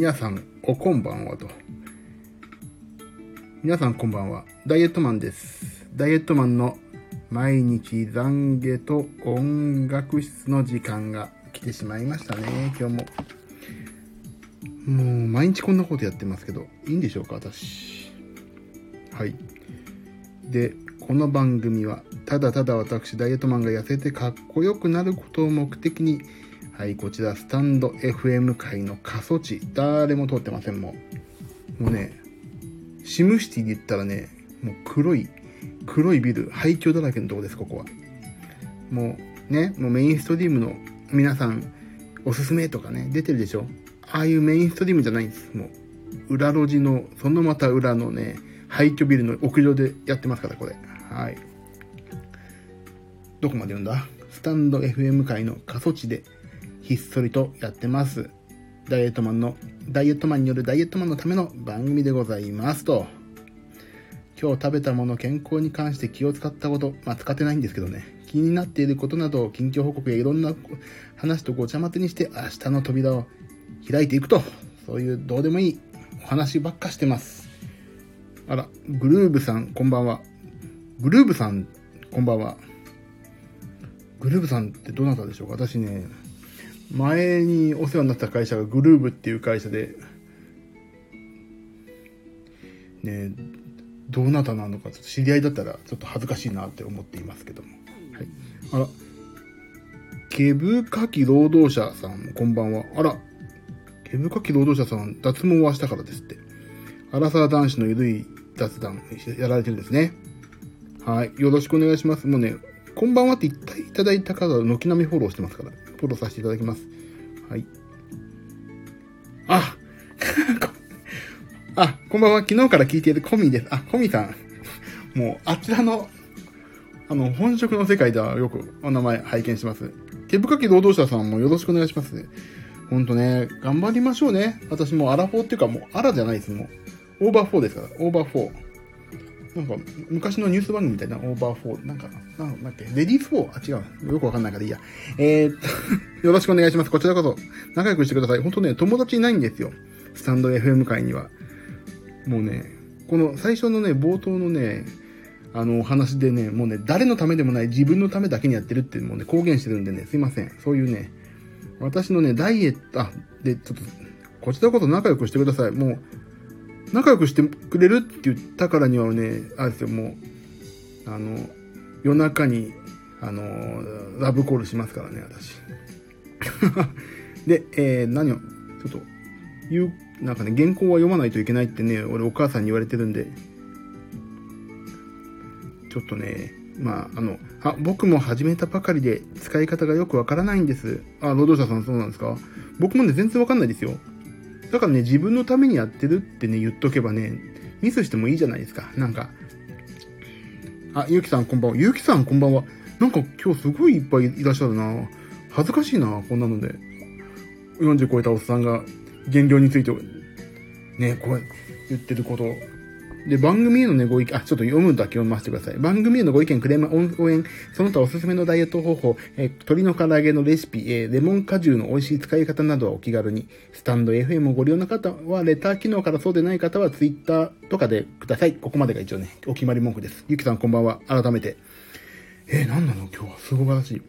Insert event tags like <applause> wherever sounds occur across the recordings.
皆さんおこんばんはと。皆さんこんばんは。ダイエットマンです。ダイエットマンの毎日懺悔と音楽室の時間が来てしまいましたね。今日も。もう毎日こんなことやってますけどいいんでしょうか私。はい。でこの番組はただただ私ダイエットマンが痩せてかっこよくなることを目的にはいこちらスタンド FM 界の過疎地。誰も通ってませんもう。もうねシムシティで言ったらねもう黒い黒いビル廃墟だらけのとこですここは。もうねもうメインストリームの皆さんおすすめとかね出てるでしょ？ああいうメインストリームじゃないんですもう。裏路地のそのまた裏のね廃墟ビルの屋上でやってますからこれ。はい。どこまで読んだ？スタンド FM 界の過疎地でひっそりとやってます。ダイエットマンのダイエットマンによるダイエットマンのための番組でございますと。今日食べたもの健康に関して気を使ったことまあ使ってないんですけどね。気になっていることなど近況報告やいろんな話とごちゃ混ぜにして明日の扉を開いていくと。そういうどうでもいいお話ばっかしてます。あらグルーブさんこんばんは。グルーブさんこんばんは。グルーブさんってどなたでしょうか？私ね前にお世話になった会社がグルーブっていう会社でねどなたなのか知り合いだったらちょっと恥ずかしいなって思っていますけども、はい、あら。毛深き労働者さんこんばんは。あら。毛深き労働者さん脱毛はしたからですって。アラサー男子のゆるい雑談やられてるんですね。はい。よろしくお願いします。もうねこんばんはって言っていただいた方は軒並みフォローしてますからフォローさせていただきますはいあ <laughs> あ、こんばんは。昨日から聞いているコミです。あ、コミさん。もう、あちらの、あの、本職の世界ではよくお名前拝見します。毛深き労働者さんもよろしくお願いします。ほんとね、頑張りましょうね。私もアラフォーっていうかもう、アラじゃないです。もう、オーバーフォーですから。オーバーフォー。なんか、昔のニュース番組みたいな、オーバーフォー。なんか、なんだっけ、レディースフォー？あ、違う。よくわかんないからいいや。えー、っと、<laughs> よろしくお願いします。こちらこそ、仲良くしてください。ほんとね、友達いないんですよ。スタンド FM 界には。もうね、この最初のね、冒頭のね、あの、お話でね、もうね、誰のためでもない自分のためだけにやってるっていうのもね、公言してるんでね、すいません。そういうね、私のね、ダイエット、あ、で、ちょっと、こちらこそ仲良くしてください。もう、仲良くしてくれるって言ったからにはね、あれですよ、もう、あの、夜中に、あの、ラブコールしますからね、私。<laughs> で、えー、何を、ちょっと、言う、なんかね、原稿は読まないといけないってね、俺お母さんに言われてるんで、ちょっとね、まあ、あの、あ、僕も始めたばかりで使い方がよくわからないんです。あ、労働者さんそうなんですか？僕もね、全然わかんないですよ。だからね、自分のためにやってるってね、言っとけばね、ミスしてもいいじゃないですか。なんか。あ、ゆうきさんこんばんは。ゆうきさんこんばんは。なんか今日すごいいっぱいいらっしゃるな。恥ずかしいな、こんなので。40超えたおっさんが減量について、ね、こう言ってること。で、番組へのね、ご意見、あ、ちょっと読むだけ読ませてください。番組へのご意見、クレーム、応援、その他おすすめのダイエット方法、えー、鶏の唐揚げのレシピ、えー、レモン果汁の美味しい使い方などはお気軽に、スタンド FM をご利用の方は、レター機能からそうでない方は、ツイッターとかでください。ここまでが一応ね、お決まり文句です。ゆきさんこんばんは。改めて。えー、なんなの？今日は。すごらしい。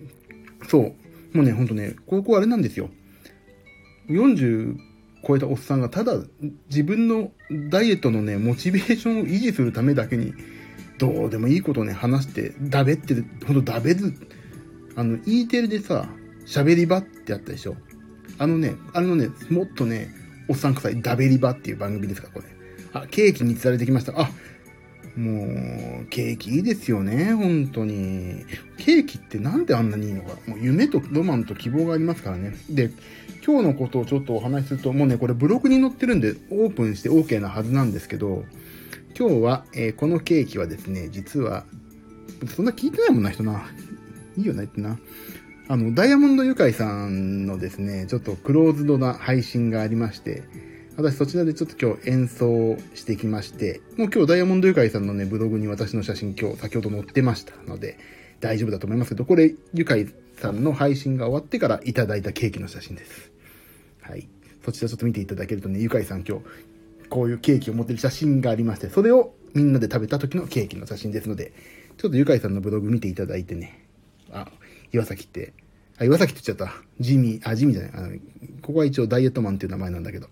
そう。もうね、ほんとね、ここあれなんですよ。40、超えたおっさんがただ自分のダイエットのね、モチベーションを維持するためだけに、どうでもいいことをね、話して、だべってる、ほんとだべる。あの、E テレでさ、喋り場ってあったでしょ？あのね、あのね、もっとね、おっさん臭いダベリ場っていう番組ですか、これ。あ、ケーキに釣られてきました。あ、もう、ケーキいいですよね、本当に。ケーキってなんであんなにいいのか。もう夢とロマンと希望がありますからね。で、今日のことをちょっとお話しすると、もうね、これブログに載ってるんで、オープンして OK なはずなんですけど、今日は、えー、このケーキはですね、実は、そんな聞いてないもんな、人な。<laughs> いいよな、ってな。あの、ダイヤモンドユカイさんのですね、ちょっとクローズドな配信がありまして、私そちらでちょっと今日演奏してきまして、もう今日ダイヤモンドユカイさんのね、ブログに私の写真今日先ほど載ってましたので、大丈夫だと思いますけど、これ、ユカイさんの配信が終わってからいただいたケーキの写真です。はい。そちらちょっと見ていただけるとね、ゆかいさん今日、こういうケーキを持ってる写真がありまして、それをみんなで食べた時のケーキの写真ですので、ちょっとゆかいさんのブログ見ていただいてね、あ、岩崎って、あ、岩崎って言っちゃった。ジミー、あ、ジミーじゃない。あの、ここは一応ダイエットマンっていう名前なんだけど、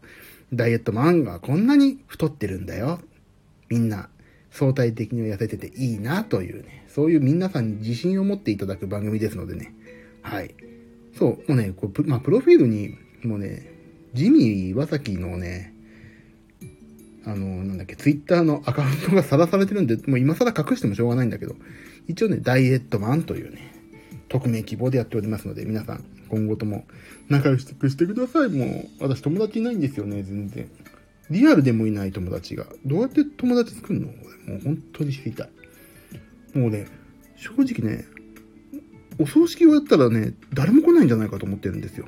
ダイエットマンがこんなに太ってるんだよ。みんな、相対的に痩せてていいなというね、そういう皆さんに自信を持っていただく番組ですのでね。はい。そう、もうね、こうまあ、プロフィールに、もうね、ジミー・岩崎のね、あの、なんだっけ、ツイッターのアカウントがさらされてるんで、もう今更隠してもしょうがないんだけど、一応ね、ダイエットマンというね、匿名希望でやっておりますので、皆さん、今後とも仲良くしてください。もう、私友達いないんですよね、全然。リアルでもいない友達が。どうやって友達作るの？もう本当に知りたい。もうね、正直ね、お葬式をやったらね、誰も来ないんじゃないかと思ってるんですよ。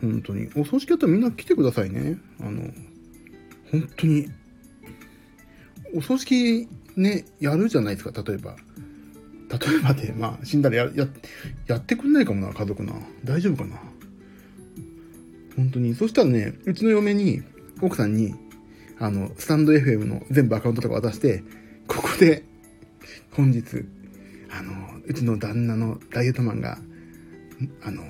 本当に。お葬式やったらみんな来てくださいね。あの、本当に。お葬式ね、やるじゃないですか、例えば。例えばで、まあ、死んだらや、や、やってくんないかもな、家族な。大丈夫かな。本当に。そしたらね、うちの嫁に、奥さんに、あの、スタンド FM の全部アカウントとか渡して、ここで、本日、あの、うちの旦那のダイエットマンが、あの、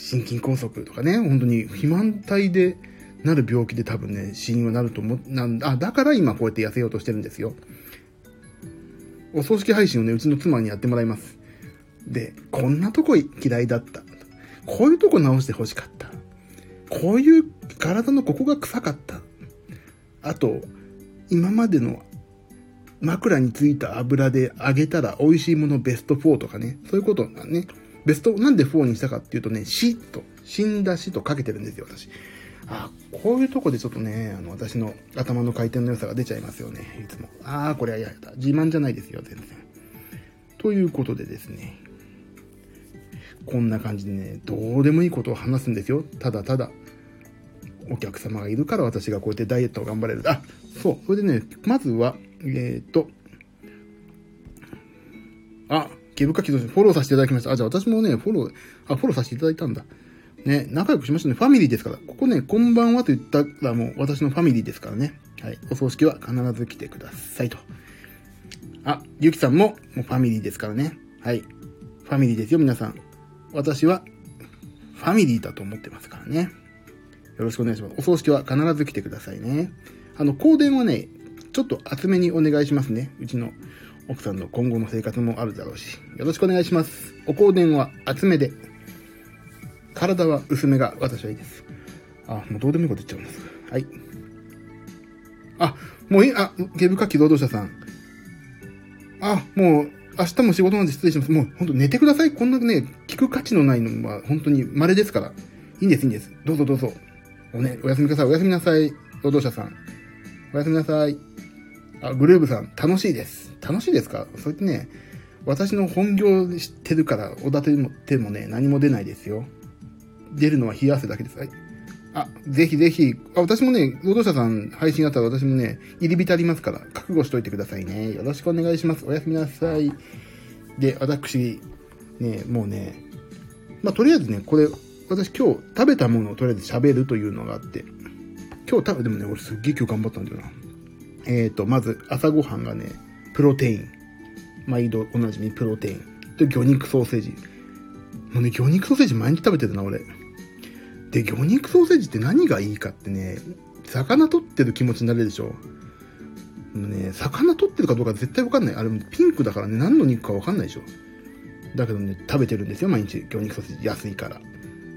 心筋梗塞とかね、本当に肥満体でなる病気で多分ね、死因はなると思う、なんだ、だから今こうやって痩せようとしてるんですよ。お葬式配信をね、うちの妻にやってもらいます。で、こんなとこ嫌いだった。こういうとこ直して欲しかった。こういう体のここが臭かった。あと、今までの枕についた油で揚げたら美味しいものベスト4とかね。そういうことがね。ベスト、なんで4にしたかっていうとね、死と、死んだ死とかけてるんですよ、私。あこういうとこでちょっとね、あの、私の頭の回転の良さが出ちゃいますよね、いつも。ああ、これは嫌だ。自慢じゃないですよ、全然。ということでですね、こんな感じでね、どうでもいいことを話すんですよ。ただただ。お客様がいるから私がこうやってダイエットを頑張れる。あ、そう。それでね、まずは、えっ、ー、と、あ、毛深きとフォローさせていただきました。あ、じゃあ私もね、フォロー、あ、フォローさせていただいたんだ。ね、仲良くしましたね。ファミリーですから。ここね、こんばんはと言ったらもう私のファミリーですからね。はい。お葬式は必ず来てくださいと。あ、ゆきさんももうファミリーですからね。はい。ファミリーですよ、皆さん。私はファミリーだと思ってますからね。よろしくお願いします。お葬式は必ず来てくださいね。あの、香典はね、ちょっと厚めにお願いしますね。うちの奥さんの今後の生活もあるだろうし。よろしくお願いします。お香典は厚めで。体は薄めが私はいいです。あ、もうどうでもいいこと言っちゃうんです。はい。あ、もういい、あ、ゲブカ機労働者さん。あ、もう、明日も仕事なんで失礼します。もう、ほんと寝てください。こんなね、聞く価値のないのは、本当に稀ですから。いいんです、いいんです。どうぞどうぞ。おね、おやすみください。おやすみなさい。労働者さん。おやすみなさい。あ、グルーブさん、楽しいです。楽しいですか？そうやってね、私の本業知ってるから、おだても手もね、何も出ないですよ。出るのは冷や汗だけです。はい。あ、ぜひぜひ、あ、私もね、労働者さん配信あったら私もね、入り浸りますから、覚悟しといてくださいね。よろしくお願いします。おやすみなさい。で、私、ね、もうね、まあ、とりあえずね、これ、私今日食べたものをとりあえず喋るというのがあって、今日食べ、でもね、俺すっげえ今日頑張ったんだよな。えっ、ー、と、まず朝ごはんがね、プロテイン。毎度おなじみプロテイン。で、魚肉ソーセージ。もうね、魚肉ソーセージ毎日食べてるな、俺。で、魚肉ソーセージって何がいいかってね、魚取ってる気持ちになれるでしょ。もうね、魚取ってるかどうか絶対わかんない。あれピンクだからね、何の肉かわかんないでしょ。だけどね、食べてるんですよ、毎日。魚肉ソーセージ安いから。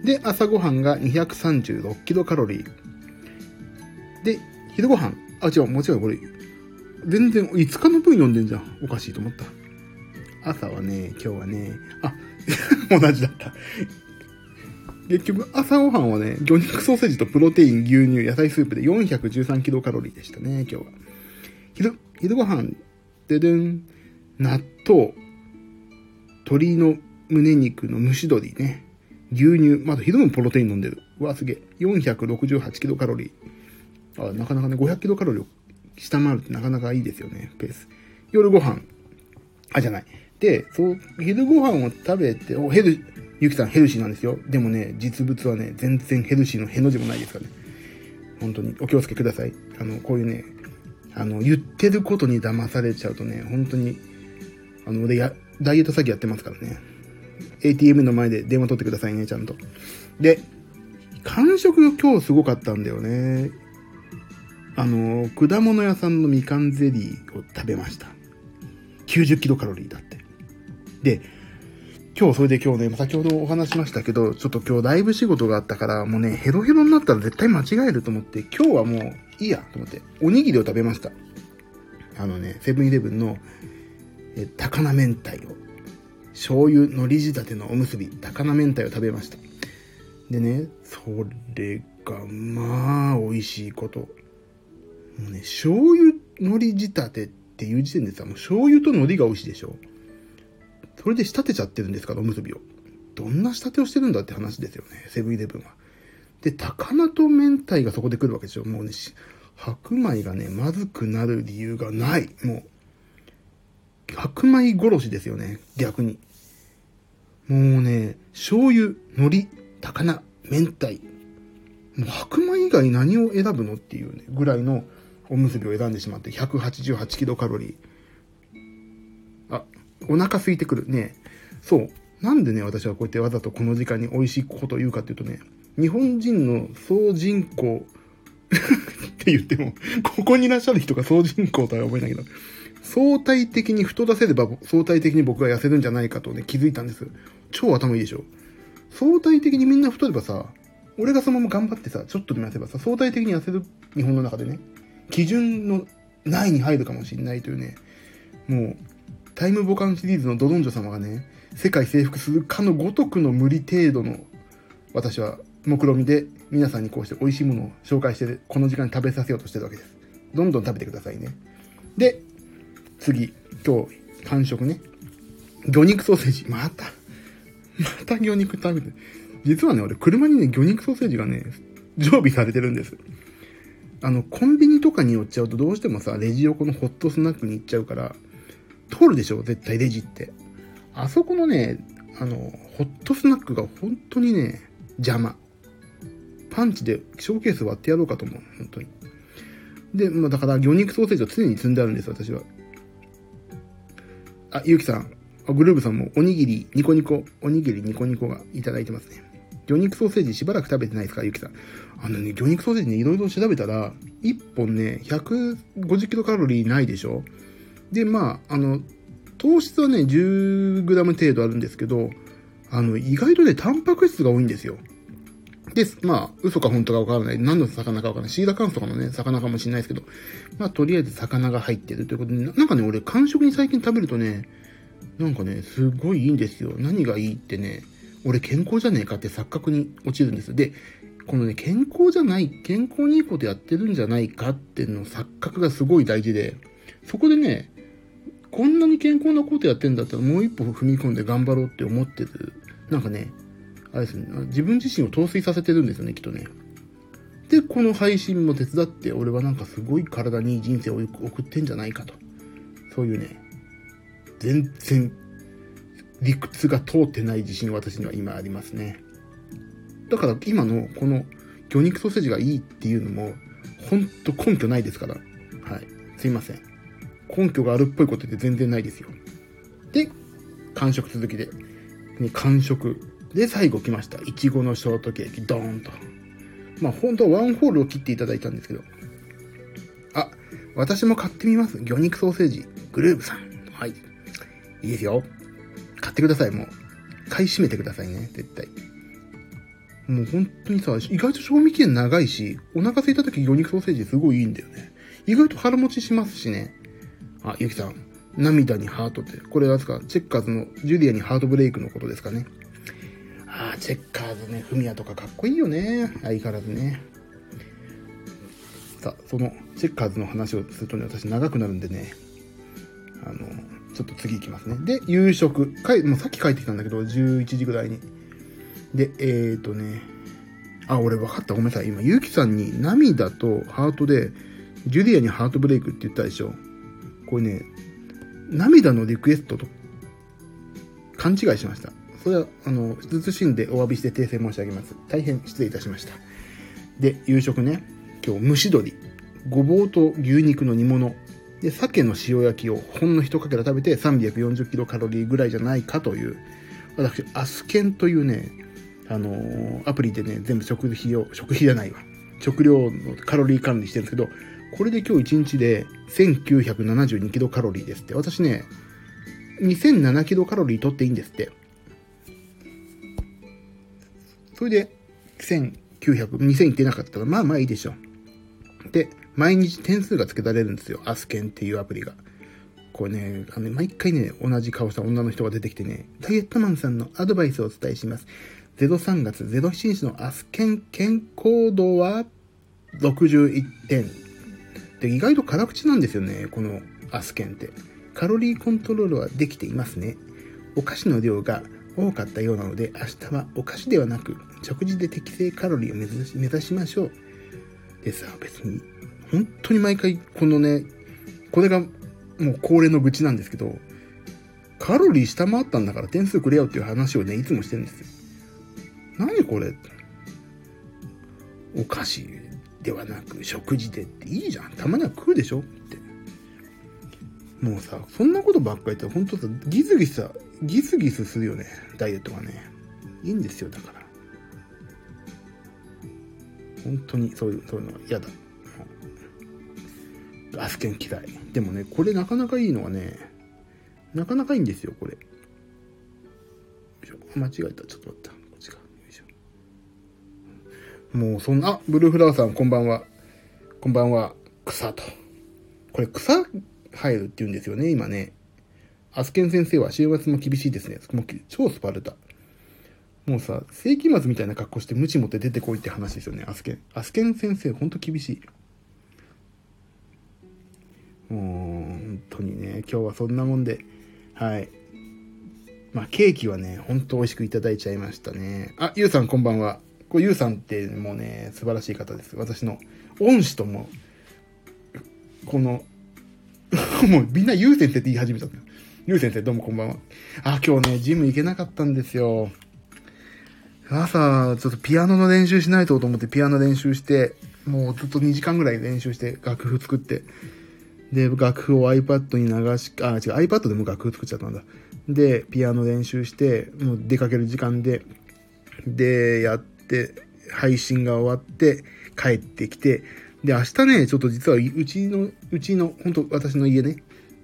で、朝ごはんが236キロカロリー。で、昼ごはん。あ、違う、もちろんこれ、全然5日の分読んでんじゃん。おかしいと思った。朝はね、今日はね、あ、<laughs> 同じだった。結局、朝ごはんはね、魚肉ソーセージとプロテイン、牛乳、野菜スープで413キロカロリーでしたね、今日は。昼、昼ごはん、ででん、納豆、鶏の胸肉の蒸し鶏ね、牛乳、まだ昼もプロテイン飲んでる。うわ、すげえ。468キロカロリー。あ、なかなかね、500キロカロリーを下回るってなかなかいいですよね、ペース。夜ご飯。あ、じゃない。で、そう、昼ご飯を食べて、お、ヘル、ゆきさんヘルシーなんですよ。でもね、実物はね、全然ヘルシーのへの字もないですからね。本当にお気をつけください。あの、こういうね、あの、言ってることに騙されちゃうとね、本当に、あの、俺や、ダイエット詐欺やってますからね。ATM の前で電話取ってくださいね、ちゃんと。で、完食今日すごかったんだよね。あの、果物屋さんのみかんゼリーを食べました。90キロカロリーだって。で、今日それで今日ね、先ほどお話しましたけど、ちょっと今日ライブ仕事があったから、もうね、ヘロヘロになったら絶対間違えると思って、今日はもういいやと思って、おにぎりを食べました。あのね、セブンイレブンの、え、高菜明太を、醤油、海苔仕立てのおむすび、高菜明太を食べました。でね、それが、まあ、美味しいこと。もうね、醤油、海苔仕立てっていう時点でさ、もう醤油と海苔が美味しいでしょ？それで仕立てちゃってるんですか？ら、おむすびを。どんな仕立てをしてるんだって話ですよね、セブンイレブンは。で、高菜と明太がそこで来るわけでしょ？もうね、白米がね、まずくなる理由がない。もう、白米殺しですよね、逆に。もうね、醤油、海苔、高菜、明太。もう白米以外何を選ぶの？っていうね、ぐらいのおむすびを選んでしまって、188キロカロリー。あ、お腹空いてくる。ねそう。なんでね、私はこうやってわざとこの時間に美味しいことを言うかっていうとね、日本人の総人口 <laughs> って言っても、ここにいらっしゃる人が総人口とは思えないけど、相対的に太らせれば相対的に僕が痩せるんじゃないかとね、気づいたんです。超頭いいでしょ。相対的にみんな太ればさ、俺がそのまま頑張ってさ、ちょっとでも痩せばさ、相対的に痩せる日本の中でね、基準の内に入るかもしれないというね、もう、タイムボカンシリーズのドドンジョ様がね、世界征服するかのごとくの無理程度の、私は目論見で皆さんにこうして美味しいものを紹介して、この時間に食べさせようとしてるわけです。どんどん食べてくださいね。で、次、今日、完食ね。魚肉ソーセージ。また。また魚肉食べて。実はね、俺、車にね、魚肉ソーセージがね、常備されてるんです。あの、コンビニとかに寄っちゃうとどうしてもさ、レジ横のホットスナックに行っちゃうから、通るでしょ絶対レジって。あそこのね、あの、ホットスナックが本当にね、邪魔。パンチでショーケース割ってやろうかと思う。本当に。で、まあだから魚肉ソーセージを常に積んであるんです、私は。あ、ゆうきさん。あグルーブさんもおにぎり、ニコニコ、おにぎりニコニコがいただいてますね。魚肉ソーセージしばらく食べてないですか？ゆきさん。あのね、魚肉ソーセージね、いろいろ調べたら、1本ね、150キロカロリーないでしょ？で、まあ、あの、糖質はね、10グラム程度あるんですけど、あの、意外とね、タンパク質が多いんですよ。で、まあ、嘘か本当かわからない。何の魚かわからない。シーラカンスとかのね、魚かもしれないですけど、まあ、とりあえず魚が入ってるということで、なんかね、俺、完食に最近食べるとね、なんかね、すごいいいんですよ。何がいいってね、俺健康じゃねえかって錯覚に落ちるんです。で、このね、健康じゃない、健康にいいことやってるんじゃないかっていうの錯覚がすごい大事で、そこでね、こんなに健康なことやってんだったらもう一歩踏み込んで頑張ろうって思ってる。なんかね、あれですね、自分自身を陶酔させてるんですよね、きっとね。で、この配信も手伝って、俺はなんかすごい体にいい人生を送ってんじゃないかと。そういうね、全然理屈が通ってない自信私には今ありますね。だから今のこの魚肉ソーセージがいいっていうのも、ほんと根拠ないですから。はい。すいません。根拠があるっぽいことって全然ないですよ。で、完食続きで。ね、完食。で、最後来ました。いちごのショートケーキ、ドーンと。まあ、本当はワンホールを切っていただいたんですけど。あ、私も買ってみます。魚肉ソーセージ。グルーブさん。はい。いいですよ。ってください、もう。買い占めてくださいね、絶対。もう本当にさ、意外と賞味期限長いし、お腹空いた時魚肉ソーセージすごいいいんだよね。意外と腹持ちしますしね。あ、ゆきさん。涙にハートって。これはですかチェッカーズのジュリアにハートブレイクのことですかね。あチェッカーズね、フミヤとかかっこいいよね。相変わらずね。さあ、そのチェッカーズの話をするとね、私長くなるんでね。あの、ちょっと次行きますね。で、夕食。かいもうさっき帰ってきたんだけど、11時ぐらいに。で、えーとね。あ、俺分かった。ごめんなさい。今、ゆうきさんに涙とハートで、ジュリアにハートブレイクって言ったでしょ。これね、涙のリクエストと勘違いしました。それは、あの、慎んでお詫びして訂正申し上げます。大変失礼いたしました。で、夕食ね、今日蒸し鶏、ごぼうと牛肉の煮物、で、鮭の塩焼きをほんの一かけら食べて340キロカロリーぐらいじゃないかという、私、アスケンというね、あのー、アプリでね、全部食費を、食費じゃないわ。食料のカロリー管理してるんですけど、これで今日1日で1972キロカロリーですって。私ね、2007キロカロリー取っていいんですって。それで、1900、2000いってなかったら、まあまあいいでしょ。で、毎日点数が付けられるんですよ。アスケンっていうアプリが。これね、あの、毎回ね、同じ顔した女の人が出てきてね、ダイエットマンさんのアドバイスをお伝えします。03月07日のアスケン健康度は61点。で、意外と辛口なんですよね、このアスケンって。カロリーコントロールはできていますね。お菓子の量が多かったようなので、明日はお菓子ではなく、食事で適正カロリーを目指し目指しましょう。でさ、別に、本当に毎回このね、これがもう恒例の愚痴なんですけど、カロリー下回ったんだから点数くれよっていう話をね、いつもしてるんですよ。何これお菓子ではなく食事でっていいじゃん。たまには食うでしょって。もうさ、そんなことばっかり言って、ほんとさ、ギスギスさ、ギスギスするよね。ダイエットはね。いいんですよ、だから。本当にそういう、そういうの嫌だ。アスケン嫌い。でもね、これなかなかいいのはね、なかなかいいんですよ、これ。間違えた。ちょっと待った。こっちか。よいしょ。もうそんな、あ、ブルーフラワーさん、こんばんは。こんばんは。草と。これ草入るって言うんですよね、今ね。アスケン先生は週末も厳しいですね。もう超スパルタ。もうさ、世紀末みたいな格好して無知持って出てこいって話ですよね、アスケン。アスケン先生、ほんと厳しい。もう、本当にね、今日はそんなもんで、はい。まあ、ケーキはね、ほんと美味しくいただいちゃいましたね。あ、ゆうさんこんばんは。これゆうさんってもうね、素晴らしい方です。私の恩師とも、この、<laughs> もうみんなゆう先生って言い始めたんだよ。ゆう先生どうもこんばんは。あ、今日ね、ジム行けなかったんですよ。朝、ちょっとピアノの練習しないとと思ってピアノ練習して、もうずっと2時間ぐらい練習して楽譜作って、で、楽譜を iPad に流し、あ、違う、iPad でも楽譜作っちゃったんだ。で、ピアノ練習して、もう出かける時間で、で、やって、配信が終わって、帰ってきて、で、明日ね、ちょっと実はうちの、うちの、本当私の家ね、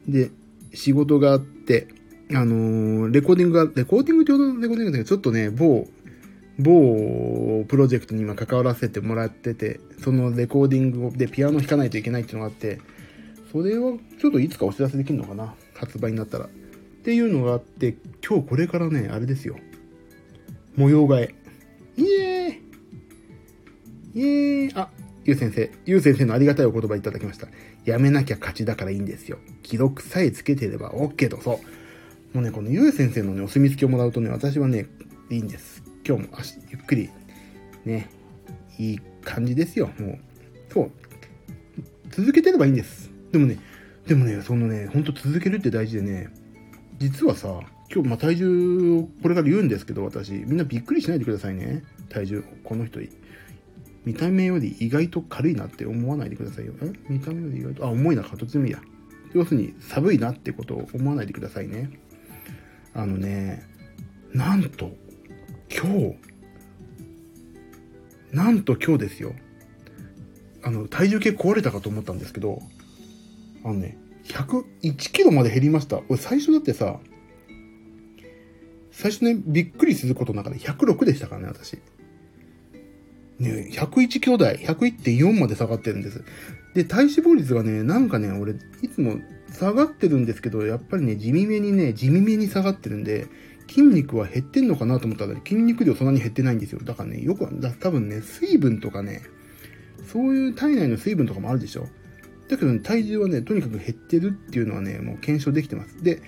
で、仕事があって、あのー、レコーディングが、レコーディングってほどレコーディングだけど、ちょっとね、某某プロジェクトに今関わらせてもらってて、そのレコーディングでピアノ弾かないといけないっていうのがあって、それはちょっといつかお知らせできるのかな？発売になったら。っていうのがあって、今日これからね、あれですよ。模様替え。イエーイイエーイあ、ゆう先生。ゆう先生のありがたいお言葉いただきました。やめなきゃ勝ちだからいいんですよ。記録さえつけてれば OK と。そう。もうね、このゆう先生のね、お墨付きをもらうとね、私はね、いいんです。今日も足ゆっくり、ね、いい感じですよ。もう、そう。続けてればいいんです。でもね、でもね、そのね、ほんと続けるって大事でね、実はさ、今日、ま、体重をこれから言うんですけど、私、みんなびっくりしないでくださいね。体重、この人、見た目より意外と軽いなって思わないでくださいよ。え？見た目より意外と、あ、重いな、どっちでもいいや。要するに、寒いなってことを思わないでくださいね。あのね、なんと、今日、なんと今日ですよ。あの、体重計壊れたかと思ったんですけど、あのね、101キロまで減りました。俺最初だってさ、最初ね、びっくりすることの中で106でしたからね、私。ね、101キロ台、101.4まで下がってるんです。で、体脂肪率がね、なんかね、俺、いつも下がってるんですけど、やっぱりね、地味めにね、地味めに下がってるんで、筋肉は減ってんのかなと思ったら、筋肉量そんなに減ってないんですよ。だからね、よく、だ多分ね、水分とかね、そういう体内の水分とかもあるでしょ。だけど、ね、体重はね、とにかく減ってるっていうのはね、もう検証できてます。で、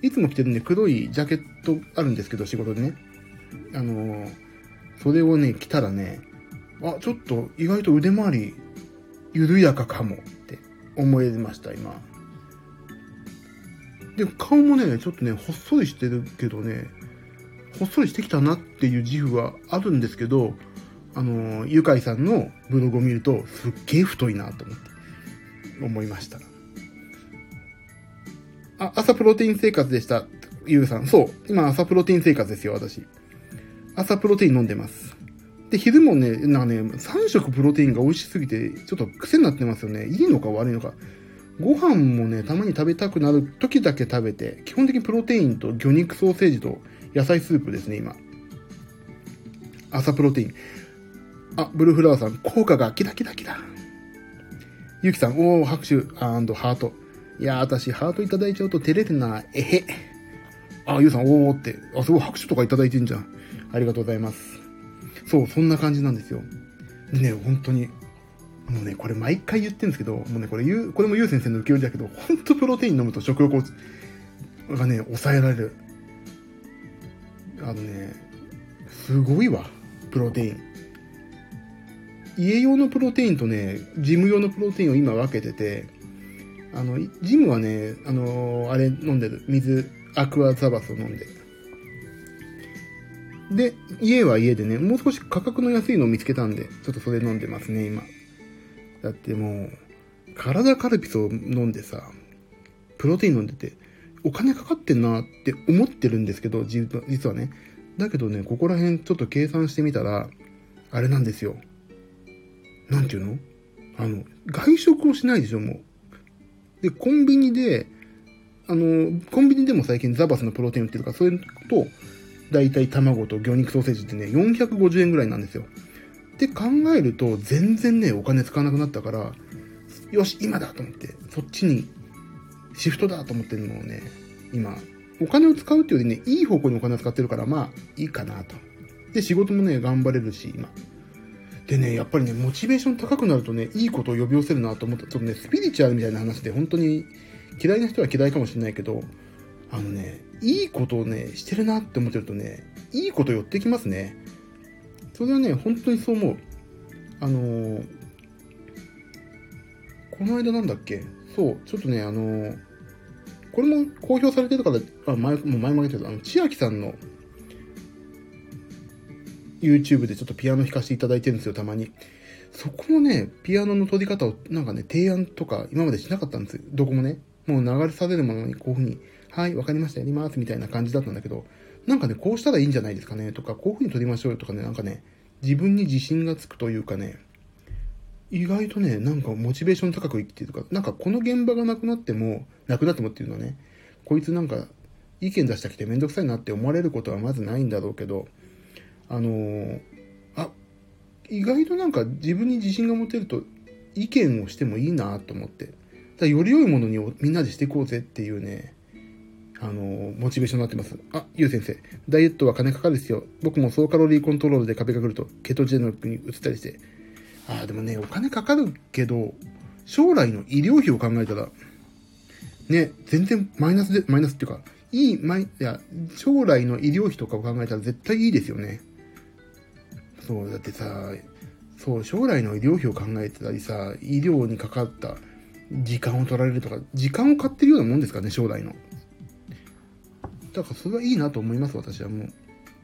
いつも着てるね、黒いジャケットあるんですけど、仕事でね。あのー、それをね、着たらね、あ、ちょっと意外と腕回り緩やかかもって思いました、今。で、顔もね、ちょっとね、ほっそりしてるけどね、ほっそりしてきたなっていう自負はあるんですけど、あの、ゆかいさんのブログを見ると、すっげえ太いなと思って、思いました。あ、朝プロテイン生活でした。ゆうさん。そう。今朝プロテイン生活ですよ、私。朝プロテイン飲んでます。で、昼もね、なんかね、3食プロテインが美味しすぎて、ちょっと癖になってますよね。いいのか悪いのか。ご飯もね、たまに食べたくなる時だけ食べて、基本的にプロテインと魚肉ソーセージと野菜スープですね、今。朝プロテイン。あ、ブルーフラワーさん、効果がキラキラキラ。ゆきさん、おー、拍手ハート。いやー、私、ハートいただいちゃうと照れるな。えへ。あ、ゆうさん、おーって。あ、すごい拍手とかいただいてんじゃん。ありがとうございます。そう、そんな感じなんですよ。でね、本当に。もうね、これ毎回言ってるんですけど、もうね、これゆう、これもゆう先生の受け売りだけど、ほんとプロテイン飲むと食欲がね、抑えられる。あのね、すごいわ、プロテイン。家用のプロテインとね、ジム用のプロテインを今分けてて、あの、ジムはね、あのあれ飲んでる。水、アクアザバスを飲んで。で、家は家でね、もう少し価格の安いのを見つけたんで、ちょっとそれ飲んでますね、今。だってもう、体カルピスを飲んでさ、プロテイン飲んでて、お金かかってんなって思ってるんですけど、実はね。だけどね、ここら辺ちょっと計算してみたら、あれなんですよ。なんていうの？あの、外食をしないでしょ、もう。で、コンビニで、あの、コンビニでも最近ザバスのプロテイン売ってるから、それと、だいたい卵と魚肉ソーセージってね、450円ぐらいなんですよ。って考えると、全然ね、お金使わなくなったから、よし、今だと思って、そっちに、シフトだと思ってるのをね、今、お金を使うっていうよりね、いい方向にお金を使ってるから、まあ、いいかなと。で、仕事もね、頑張れるし、今。でね、やっぱりね、モチベーション高くなるとね、いいことを呼び寄せるなと思った。ちょっとね、スピリチュアルみたいな話で、本当に嫌いな人は嫌いかもしれないけど、あのね、いいことをね、してるなって思ってるとね、いいこと寄ってきますね。それはね、本当にそう思う。あのー、この間なんだっけ？そう、ちょっとね、あのー、これも公表されてるから、あ前も前も言ったけど、あの、千秋さんの YouTube でちょっとピアノ弾かせていただいてるんですよ、たまに。そこのね、ピアノの取り方をなんかね、提案とか今までしなかったんですよ。どこもね。もう流れされるものにこういうふうに、はい、わかりました、やります、みたいな感じだったんだけど、なんかね、こうしたらいいんじゃないですかね、とか、こういうふうに取りましょうよとかね、なんかね、自分に自信がつくというかね、意外とね、なんかモチベーション高く生きてるか、なんかこの現場がなくなっても、なくなってもっていうのはね、こいつなんか意見出したきてめんどくさいなって思われることはまずないんだろうけど、あのー、あ、意外となんか自分に自信が持てると意見をしてもいいなと思って。だより良いものにみんなでしていこうぜっていうね、あのー、モチベーションになってます。あ、ゆう先生。ダイエットは金かかるですよ。僕も総カロリーコントロールで壁が来ると、ケトジェノックに移ったりして。ああ、でもね、お金かかるけど、将来の医療費を考えたら、ね、全然マイナスで、マイナスっていうか、いい、まいや、将来の医療費とかを考えたら絶対いいですよね。そう、だってさ、そう、将来の医療費を考えてたりさ、医療にかかった時間を取られるとか、時間を買ってるようなもんですかね、将来の。だからそれはいいなと思います、私はもう。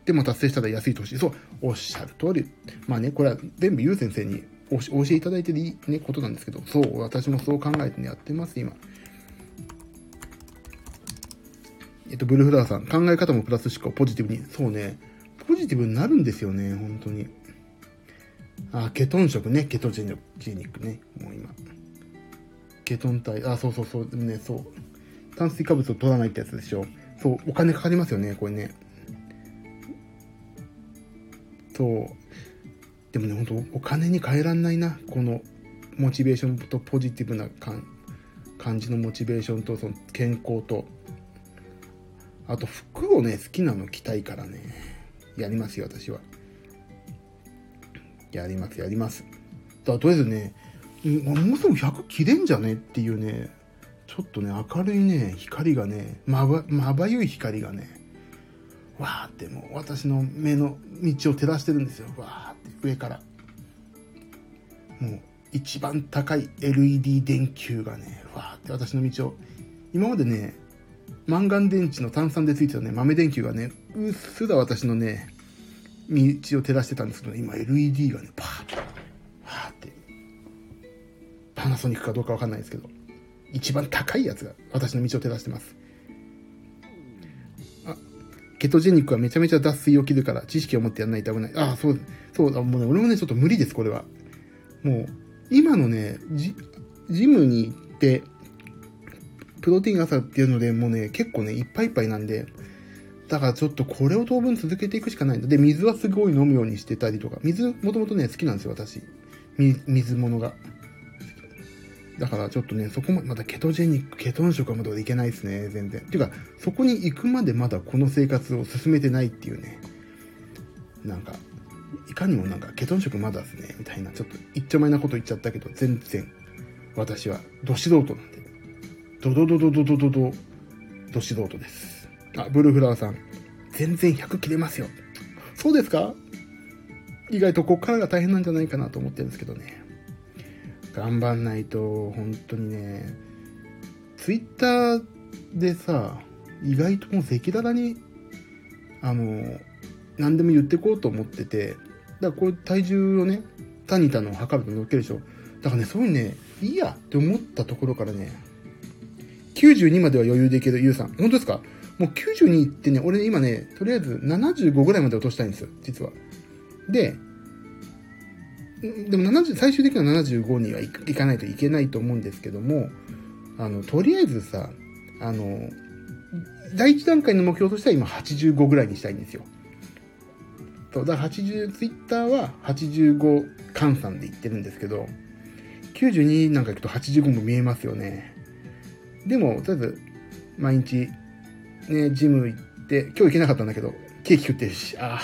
でも達成したら安い投資。そう、おっしゃる通り。まあね、これは全部ゆう先生にお教えいただいてる、ね、ことなんですけど、そう、私もそう考えてね、やってます、今。えっと、ブルーフラーさん、考え方もプラス思考、ポジティブに。そうね、ポジティブになるんですよね、本当に。あ、ケトン食ね、ケトジェニックね、もう今。ケトン体、あ、そうそうそう、ね、そう。炭水化物を取らないってやつでしょ。そう、お金かかりますよね、これね。そう。でもね、本当お金に換えらんないな、このモチベーションとポジティブな感感じのモチベーションと、その健康と、あと服をね、好きなの着たいからね。やりますよ、私は。やります、やります。だからとりあえずね、もうすぐ100切れんじゃねっていうね、ちょっとね、明るいね、光がね、まば、まばゆい光がね、わーってもう私の目の道を照らしてるんですよ。わーって上から。もう一番高い LED 電球がね、わーって私の道を、今までね、マンガン電池の炭酸でついてたね、豆電球がね、うっすら私のね、道を照らしてたんですけど、今 LED がね、パーッと、ーって、パナソニックかどうかわかんないですけど、一番高いやつが私の道を照らしてます。あ、ケトジェニックはめちゃめちゃ脱水起きるから知識を持ってやんないと危ない。あ、そう、そうだ、もうね、俺もね、ちょっと無理です、これは。もう、今のね、ジジムに行って、プロテイン朝っていうので、もうね、結構ね、いっぱいいっぱいなんで、だからちょっとこれを当分続けていくしかないんだ。で、水はすごい飲むようにしてたりとか、水もともとね、好きなんですよ、私。水物が。だからちょっとね、そこも、まだケトジェニック、ケトン食はまだいけないですね、全然。ていうか、そこに行くまでまだこの生活を進めてないっていうね。なんか、いかにもなんか、ケトン食まだですね、みたいな、ちょっと一丁前なこと言っちゃったけど、全然、私は、ど素人なんで。ドドドドドドドド、ど素人です。あ、ブルーフラワーさん。全然100切れますよ。そうですか？意外とこっからが大変なんじゃないかなと思ってるんですけどね。頑張んないと、本当にね、ツイッターでさ、意外ともう赤裸々に、あの、何でも言ってこうと思ってて、だからこう体重をね、タニタの測ると乗っけるでしょ。だからね、そういうね、いいやって思ったところからね、92までは余裕でいける、ゆうさん。本当ですか？もう92ってね、俺今ね、とりあえず75ぐらいまで落としたいんですよ、実は。で、でも70、最終的には75にはいかないといけないと思うんですけども、あの、とりあえずさ、あの、第一段階の目標としては今85ぐらいにしたいんですよ。そう、だから80、ツイッターは85換算で言ってるんですけど、92なんか行くと85も見えますよね。でも、とりあえず、毎日、ね、ジム行って、今日行けなかったんだけど、ケーキ食ってるし、ああ、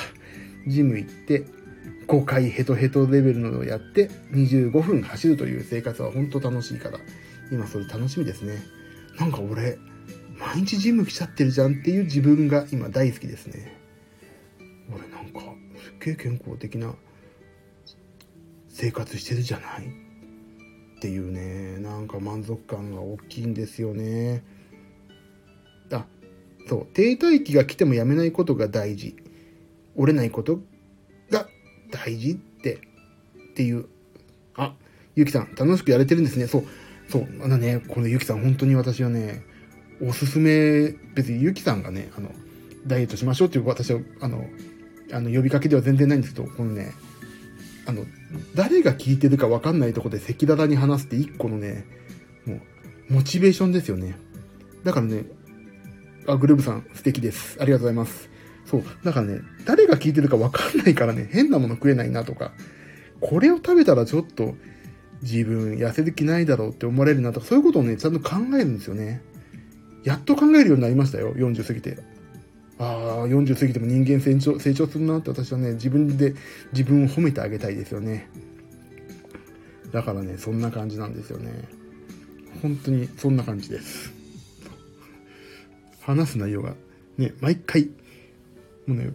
ジム行って、5回ヘトヘトレベルのをやって、25分走るという生活は本当楽しいから、今それ楽しみですね。なんか俺、毎日ジム来ちゃってるじゃんっていう自分が今大好きですね。俺なんか、すっげえ健康的な生活してるじゃない？っていうね、なんか満足感が大きいんですよね。あ、そう、停滞期が来てもやめないことが大事。折れないことが大事って、っていう。あ、ゆきさん、楽しくやれてるんですね。そう、そう、あのね、このゆきさん、本当に私はね、おすすめ、別にゆきさんがね、あの、ダイエットしましょうっていう私は、あの、あの、呼びかけでは全然ないんですけど、このね、あの、誰が聞いてるか分かんないとこで赤裸々に話すって一個のね、もう、モチベーションですよね。だからね、あ、グルーブさん、素敵です。ありがとうございます。そう。だからね、誰が聞いてるか分かんないからね、変なもの食えないなとか、これを食べたらちょっと自分痩せる気ないだろうって思われるなとか、そういうことをね、ちゃんと考えるんですよね。やっと考えるようになりましたよ、40過ぎて。ああ、40過ぎても人間成長成長するなって私はね、自分で自分を褒めてあげたいですよね。だからね、そんな感じなんですよね。本当にそんな感じです。話す内容が、ね、毎回、もうね、も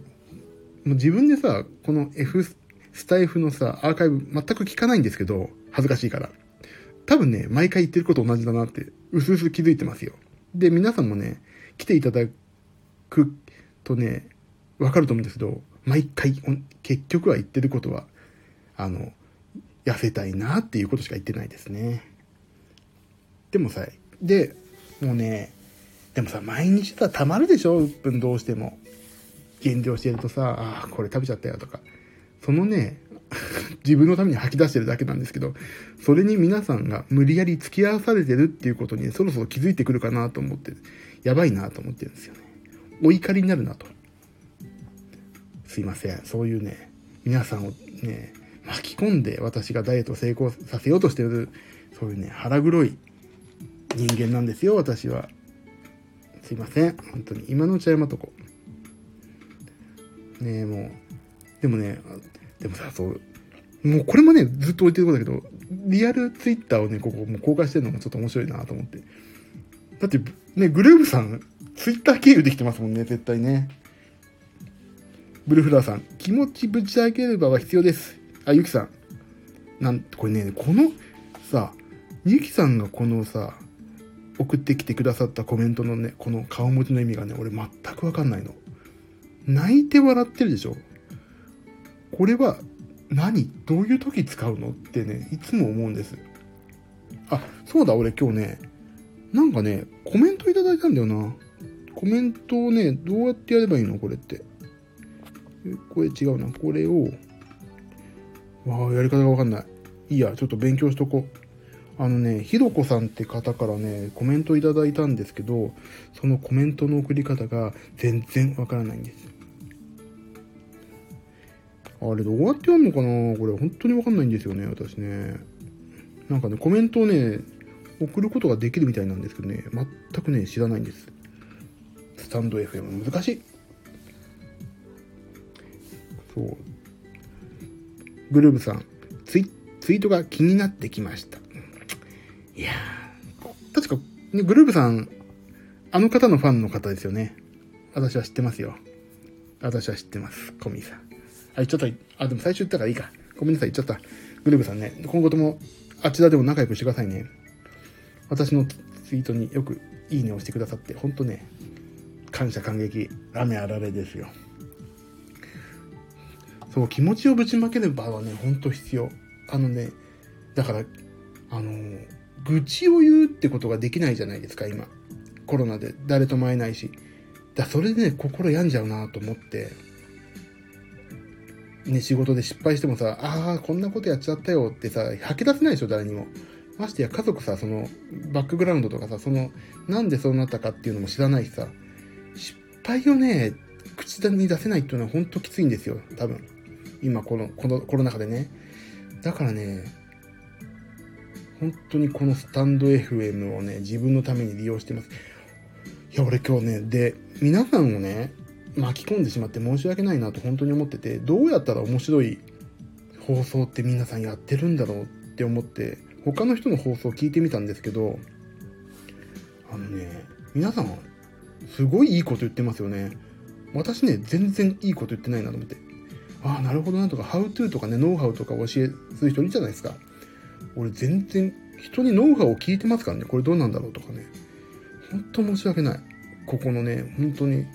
う自分でさ、この F スタイフのさ、アーカイブ全く聞かないんですけど、恥ずかしいから。多分ね、毎回言ってること同じだなって、うすうす気づいてますよ。で、皆さんもね、来ていただくとね、わかると思うんですけど、毎回、結局は言ってることは、あの、痩せたいなっていうことしか言ってないですね。でもさ、で、もうね、でもさ、毎日さ、たまるでしょうっぷんどうしても。減量してるとさ、ああ、これ食べちゃったよとか。そのね、<laughs> 自分のために吐き出してるだけなんですけど、それに皆さんが無理やり付き合わされてるっていうことにそろそろ気づいてくるかなと思って、やばいなと思ってるんですよね。お怒りになるなと。すいません。そういうね、皆さんをね、巻き込んで私がダイエットを成功させようとしてる、そういうね、腹黒い人間なんですよ、私は。すいません。本当に。今のうちは謝っとこ。ねえ、もう。でもね、でもさ、そう、もうこれもね、ずっと置いてることだけど、リアルツイッターをね、ここもう公開してるのもちょっと面白いなと思って。だって、ね、グルーブさん、ツイッター経由できてますもんね、絶対ね。ブルフラーさん、気持ちぶち上げればは必要です。あ、ゆきさん。なん、これね、このさ、ゆきさんのこのさ、送ってきてくださったコメントのね、この顔文字の意味がね、俺全くわかんないの。泣いて笑ってるでしょこれは何？どういう時使うの？ってね、いつも思うんです。あ、そうだ、俺今日ね、なんかね、コメントいただいたんだよな。コメントをね、どうやってやればいいの？これって。これ違うな。これを、わあ、やり方がわかんない。いいや、ちょっと勉強しとこう。あのね、ひろこさんって方からね、コメントいただいたんですけど、そのコメントの送り方が全然わからないんです。あれどうやってやるのかな？これ本当にわかんないんですよね、私ね。なんかね、コメントをね、送ることができるみたいなんですけどね、全くね、知らないんです。スタンド FM 難しい。そう。グルーブさん、ツイツイートが気になってきました。いや、確か、ね、グルーブさん、あの方のファンの方ですよね。私は知ってますよ。私は知ってます。コミさん。あ、言っちゃった。あ、でも最初言ったからいいか。ごめんなさい、言っちゃった。グルーブさんね、今後ともあちらでも仲良くしてくださいね。私のツイートによくいいねをしてくださって、ほんとね、感謝感激、雨あられですよ。そう、気持ちをぶちまける場はね、ほんと必要。あのね、だから、あの、愚痴を言うってことができないじゃないですか、今。コロナで誰とも会えないし。だそれでね、心病んじゃうなと思って、ね、仕事で失敗してもさ、ああ、こんなことやっちゃったよってさ、吐き出せないでしょ、誰にも。ましてや家族さ、その、バックグラウンドとかさ、その、なんでそうなったかっていうのも知らないしさ、失敗をね、口に出せないっていうのは本当きついんですよ、多分。今、この、このコロナ禍でね。だからね、本当にこのスタンド FM をね、自分のために利用してます。いや、俺今日ね、で、皆さんをね、巻き込んでしまって申し訳ないなと本当に思ってて、どうやったら面白い放送って皆さんやってるんだろうって思って、他の人の放送を聞いてみたんですけど、あのね、皆さん、すごいいいこと言ってますよね。私ね、全然いいこと言ってないなと思って。ああ、なるほどなとか、How to とかね、ノウハウとか教えする人いるじゃないですか。俺全然、人にノウハウを聞いてますからね、これどうなんだろうとかね。本当申し訳ない。ここのね、本当に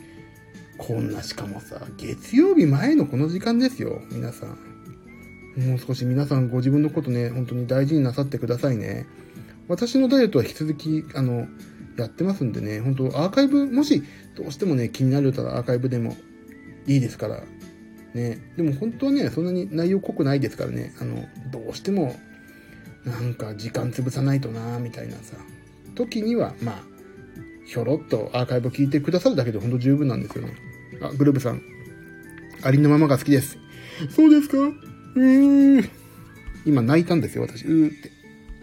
こんなしかもさ、月曜日前のこの時間ですよ、皆さん。もう少し皆さんご自分のことね、本当に大事になさってくださいね。私のダイエットは引き続き、あの、やってますんでね、本当アーカイブ、もしどうしてもね、気になるたらアーカイブでもいいですから。ね、でも本当はね、そんなに内容濃くないですからね、あの、どうしても、なんか時間潰さないとなみたいなさ、時には、まあ、ひょろっとアーカイブ聞いてくださるだけでほんと十分なんですよね。あ、グループさん。ありのままが好きです。そうですか？うーん。今泣いたんですよ、私。うーって。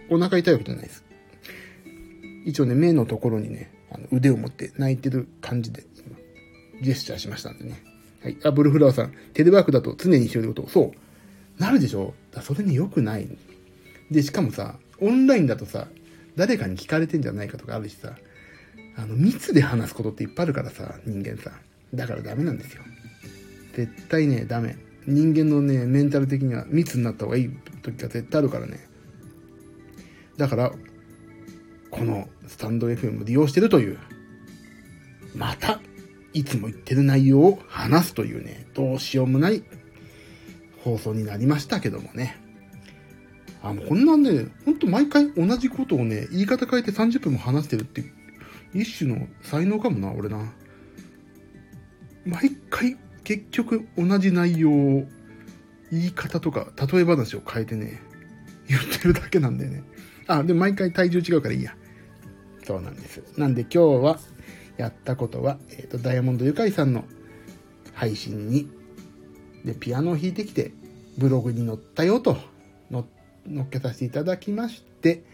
お腹痛いわけじゃないです。一応ね、目のところにね、あの腕を持って泣いてる感じで、ジェスチャーしましたんでね。はい。あ、ブルフラワーさん。テレワークだと常に一緒にこと。そう。なるでしょ？だそれに良くない。で、しかもさ、オンラインだとさ、誰かに聞かれてんじゃないかとかあるしさ、あの、密で話すことっていっぱいあるからさ、人間さ。だからダメなんですよ。絶対ね、ダメ。人間のね、メンタル的には密になった方がいい時が絶対あるからね。だから、このスタンド FM を利用してるという、また、いつも言ってる内容を話すというね、どうしようもない放送になりましたけどもね。あ、もうこんなんね、ほんと毎回同じことをね、言い方変えて30分も話してるって一種の才能かもな、俺な。毎回結局同じ内容を言い方とか例え話を変えてね、言ってるだけなんだよね。あ、で、毎回体重違うからいいや。そうなんです。なんで今日はやったことは、えっ、ー、と、ダイヤモンドユカイさんの配信に、で、ピアノを弾いてきて、ブログに載ったよと、載っけさせていただきまして、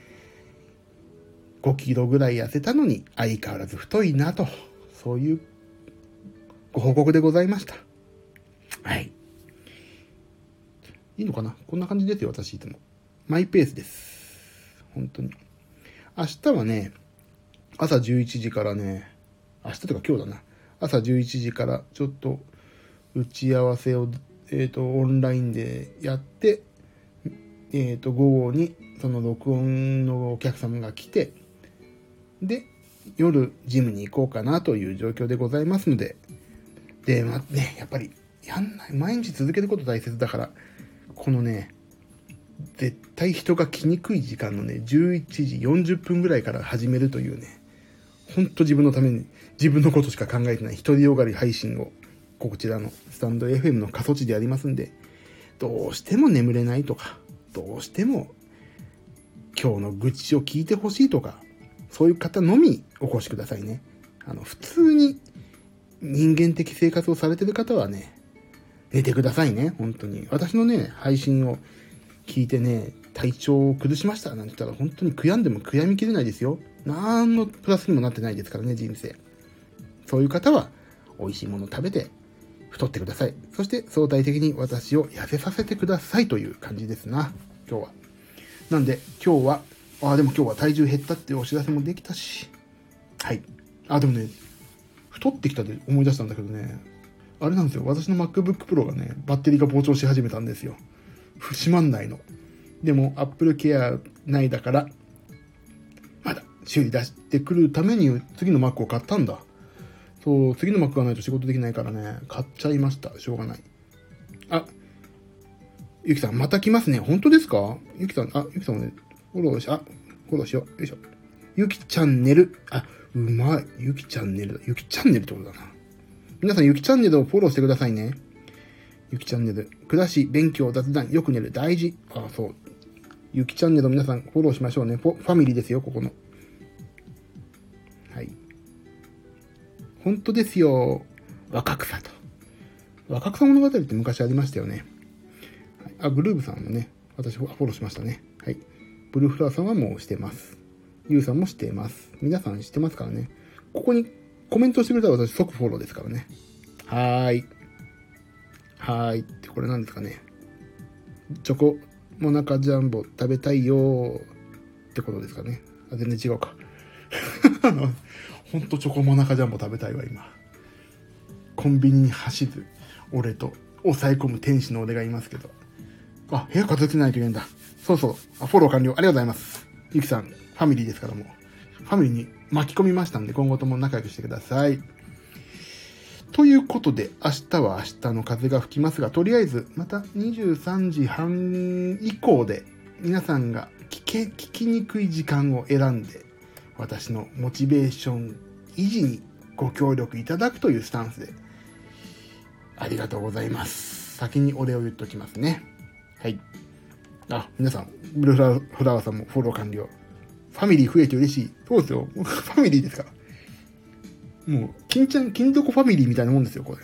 5キロぐらい痩せたのに相変わらず太いなと、そういうご報告でございました。はい。いいのかな？こんな感じですよ、私いつも。マイペースです。本当に。明日はね、朝11時からね、明日とか今日だな。朝11時からちょっと打ち合わせを、えっ、ー、と、オンラインでやって、えっ、ー、と、午後にその録音のお客様が来て、で、夜ジムに行こうかなという状況でございますので、で、まあね、やっぱりやんない、毎日続けること大切だから、このね、絶対人が来にくい時間のね、11時40分ぐらいから始めるというね、ほんと自分のために、自分のことしか考えてない独りよがり配信を、こちらのスタンド FM の過疎地でありますんで、どうしても眠れないとか、どうしても今日の愚痴を聞いてほしいとか、そういう方のみお越しくださいね。あの、普通に人間的生活をされてる方はね、寝てくださいね、本当に。私のね、配信を聞いてね、体調を崩しましたなんて言ったら本当に悔やんでも悔やみきれないですよ。何のプラスにもなってないですからね、人生。そういう方は、美味しいもの食べて、太ってください。そして相対的に私を痩せさせてくださいという感じですな、今日は。なんで、今日は、ああ、でも今日は体重減ったっていうお知らせもできたし、はい。あ、でもね、太ってきたで思い出したんだけどね、あれなんですよ、私の MacBook Pro がね、バッテリーが膨張し始めたんですよ。閉まんないの。でも、Apple Care ないだから、修理出してくるために次の Mac を買ったんだ。そう、次の Mac がないと仕事できないからね、買っちゃいました。しょうがない。あ、ゆきさん、また来ますね。本当ですか？ゆきさん、あ、ゆきさんもね、フォローし、あ、フォローしよう。よいしょ。ゆきチャンネル。あ、うまい。ゆきチャンネルだ。ゆきチャンネルってことだな。皆さん、ゆきチャンネルをフォローしてくださいね。ゆきチャンネル。暮らし、勉強、雑談、よく寝る、大事。あ、そう。ゆきチャンネルを皆さんフォローしましょうね。ファミリーですよ、ここの。本当ですよ。若草と。若草物語って昔ありましたよね。あ、グルーブさんもね、私フォローしましたね。はい。ブルーフラワーさんはもうしてます。ユウさんもしてます。皆さん知ってますからね。ここにコメントしてくれたら私即フォローですからね。はーい。はーい。ってこれ何ですかね。チョコモナカジャンボ食べたいよーってことですかね。あ、全然違うか。<laughs> ほんとチョコモナカジャンボ食べたいわ、今。コンビニに走る俺と抑え込む天使の俺がいますけど。あ、部屋片付けないといけないんだ。そうそう。あ、フォロー完了。ありがとうございます。ゆきさん、ファミリーですからもう。ファミリーに巻き込みましたんで、今後とも仲良くしてください。ということで、明日は明日の風が吹きますが、とりあえず、また23時半以降で、皆さんが聞け、聞きにくい時間を選んで、私のモチベーション維持にご協力いただくというスタンスで、ありがとうございます。先にお礼を言っときますね。はい。あ、皆さん、ブルフラワーさんもフォロー完了。ファミリー増えて嬉しい。そうですよ。<laughs> ファミリーですから。もう、金ちゃん、金床ファミリーみたいなもんですよ、これ。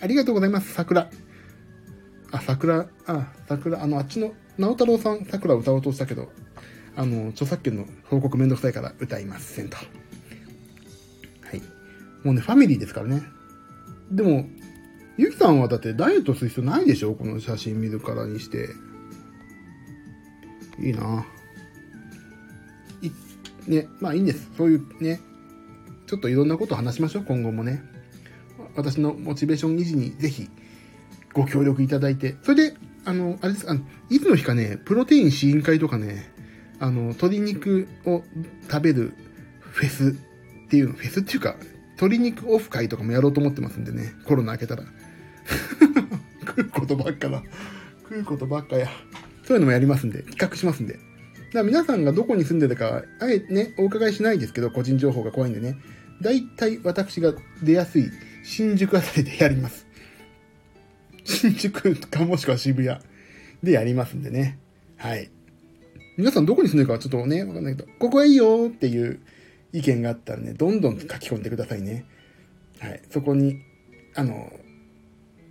ありがとうございます、桜。あ、桜、あ、桜、あの、あっちの、直太郎さん、桜歌おうとしたけど、あの、著作権の報告めんどくさいから歌いませんと。はい。もうね、ファミリーですからね。でも、ゆきさんはだってダイエットする必要ないでしょ？この写真見るからにして。いいな。い、ね、まあいいんです。そういうね、ちょっといろんなこと話しましょう、今後もね。私のモチベーション維持にぜひご協力いただいて。それで、あの、あれです、あの、いつの日かね、プロテイン試飲会とかね、あの、鶏肉を食べるフェスっていうの、フェスっていうか、鶏肉オフ会とかもやろうと思ってますんでね、コロナ明けたら。<laughs> 食うことばっかだ。食うことばっかや。そういうのもやりますんで、企画しますんで。だから皆さんがどこに住んでるか、あえてね、お伺いしないですけど、個人情報が怖いんでね。大体私が出やすい新宿あたりでやります。新宿かもしくは渋谷でやりますんでね。はい。皆さんどこに住んでるかはちょっとね、わかんないけど、ここはいいよっていう意見があったらね、どんどん書き込んでくださいね。はい。そこに、あの、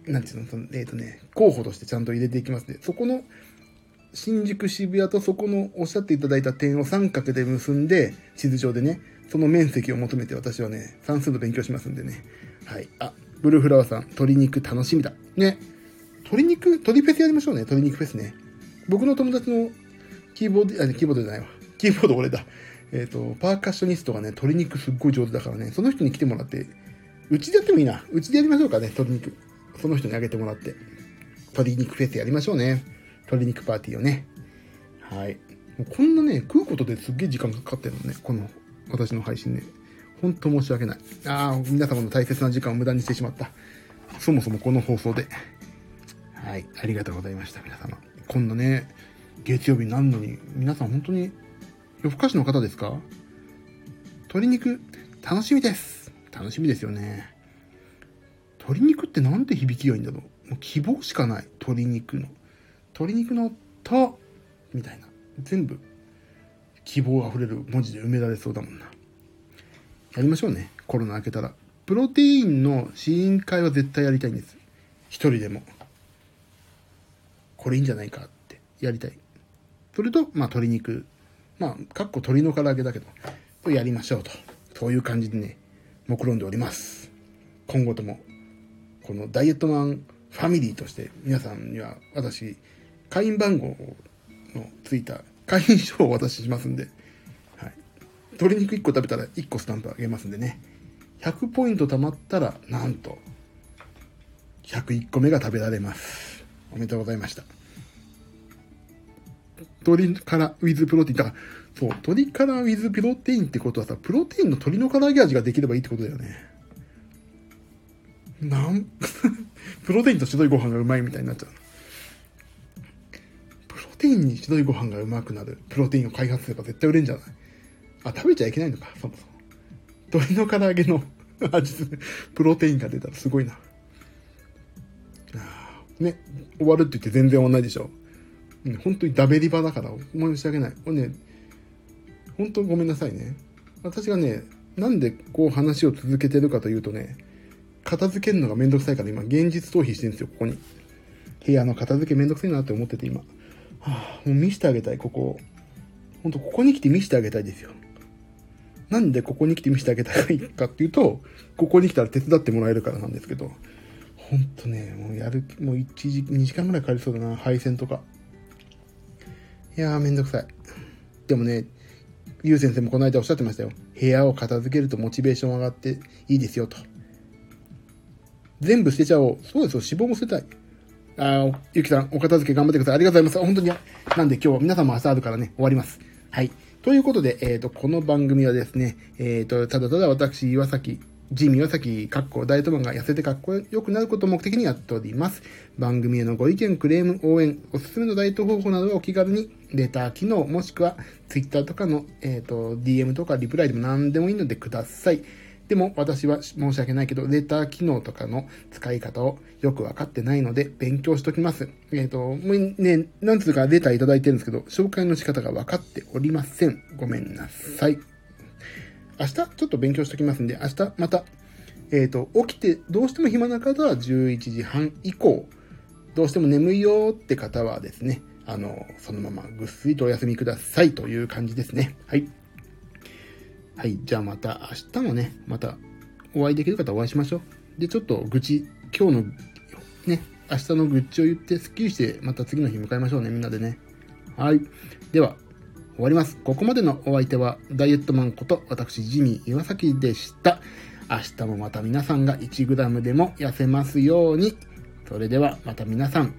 なんていうの、その、えっ、ー、とね、候補としてちゃんと入れていきますね。そこの、新宿渋谷とそこのおっしゃっていただいた点を三角で結んで、地図上でね、その面積を求めて私はね、算数の勉強しますんでね。はい。あ、ブルーフラワーさん、鶏肉楽しみだ。ね。鶏肉、鶏フェスやりましょうね。鶏肉フェスね。僕の友達のキーボード、あ、キーボードじゃないわ。キーボード俺だ。えっ、ー、と、パーカッショニストがね、鶏肉すっごい上手だからね、その人に来てもらって、うちでやってもいいな。うちでやりましょうかね、鶏肉。その人にあげてもらって、鶏肉フェスやりましょうね。鶏肉パーティーをね。はい。もうこんなね、食うことですっげえ時間かかってるのね。この私の配信ね。ほんと申し訳ない。ああ、皆様の大切な時間を無駄にしてしまった。そもそもこの放送で。はい、ありがとうございました、皆様。こんなね、月曜日になるのに、皆さん本当に夜更かしの方ですか？鶏肉、楽しみです。楽しみですよね。鶏肉ってなんて響きがいいんだろう？もう希望しかない。鶏肉の。鶏肉のと、みたいな。全部、希望あふれる文字で埋められそうだもんな。やりましょうね。コロナ明けたら。プロテインの試飲会は絶対やりたいんです。一人でも。これいいんじゃないかってやりたい。それと、まあ鶏肉。まあ、かっこ鶏の唐揚げだけど、とやりましょうと。そういう感じでね、目論んでおります。今後とも、このダイエットマンファミリーとして皆さんには私、会員番号のついた会員証をお渡ししますんで、はい。鶏肉1個食べたら1個スタンプあげますんでね。100ポイント貯まったら、なんと、101個目が食べられます。おめでとうございました。鶏からウィズプロテイン。だから、そう、鶏からウィズプロテインってことはさ、プロテインの鶏の唐揚げ味ができればいいってことだよね。なん、<laughs> プロテインと白いご飯がうまいみたいになっちゃう。プロテインに白いご飯がうまくなるプロテインを開発すれば絶対売れんじゃないあ、食べちゃいけないのか、そもそも。鶏の唐揚げの <laughs> 味するプロテインが出たらすごいな。ね、終わるって言って全然終わんないでしょ。ね、本当にダベリバだから申し訳ない。これね、本当ごめんなさいね。私がね、なんでこう話を続けてるかというとね、片付けるのがめんどくさいから今現実逃避してるんですよ、ここに。部屋の片付けめんどくさいなって思ってて今。はあ、もう見せてあげたい、ここ。ほんと、ここに来て見せてあげたいですよ。なんでここに来て見せてあげたいかっていうと、ここに来たら手伝ってもらえるからなんですけど、ほんとね、もうやる、もう1時、2時間ぐらいかかりそうだな、配線とか。いやーめんどくさい。でもね、ゆう先生もこの間おっしゃってましたよ。部屋を片付けるとモチベーション上がっていいですよと。全部捨てちゃおう。そうですよ、脂肪も捨てたい。あゆきさん、お片付け頑張ってください。ありがとうございます。本当に。なんで今日は皆さんも朝あるからね、終わります。はい。ということで、えっ、ー、と、この番組はですね、えっ、ー、と、ただただ私、岩崎、ジミ岩崎、かっこダイエットマンが痩せてかっこよくなることを目的にやっております。番組へのご意見、クレーム、応援、おすすめのダイエット方法などはお気軽に、レター機能、もしくは Twitter とかの、えっ、ー、と、DM とかリプライでも何でもいいのでください。でも私は申し訳ないけど、レター機能とかの使い方をよくわかってないので、勉強しときます。えっ、ー、と、もうね、なんつうかレターいただいてるんですけど、紹介の仕方がわかっておりません。ごめんなさい。明日ちょっと勉強しときますんで、明日また、えっ、ー、と、起きてどうしても暇な方は11時半以降、どうしても眠いよって方はですね、あの、そのままぐっすりとお休みくださいという感じですね。はい。はい。じゃあまた明日もね、またお会いできる方お会いしましょう。で、ちょっと愚痴、今日のね、明日の愚痴を言ってスッキリしてまた次の日迎えましょうね、みんなでね。はい。では、終わります。ここまでのお相手はダイエットマンこと私ジミー岩崎でした。明日もまた皆さんが 1g でも痩せますように。それではまた皆さん、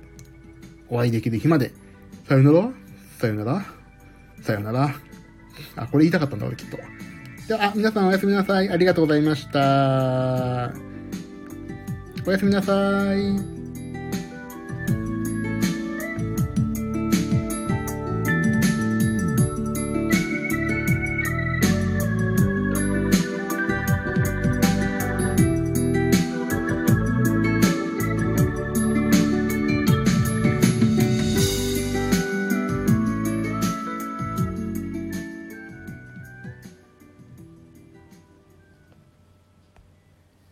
お会いできる日まで。さよなら？さよなら？さよなら？あ、これ言いたかったんだ、俺きっと。では、皆さんおやすみなさい。ありがとうございました。おやすみなさい。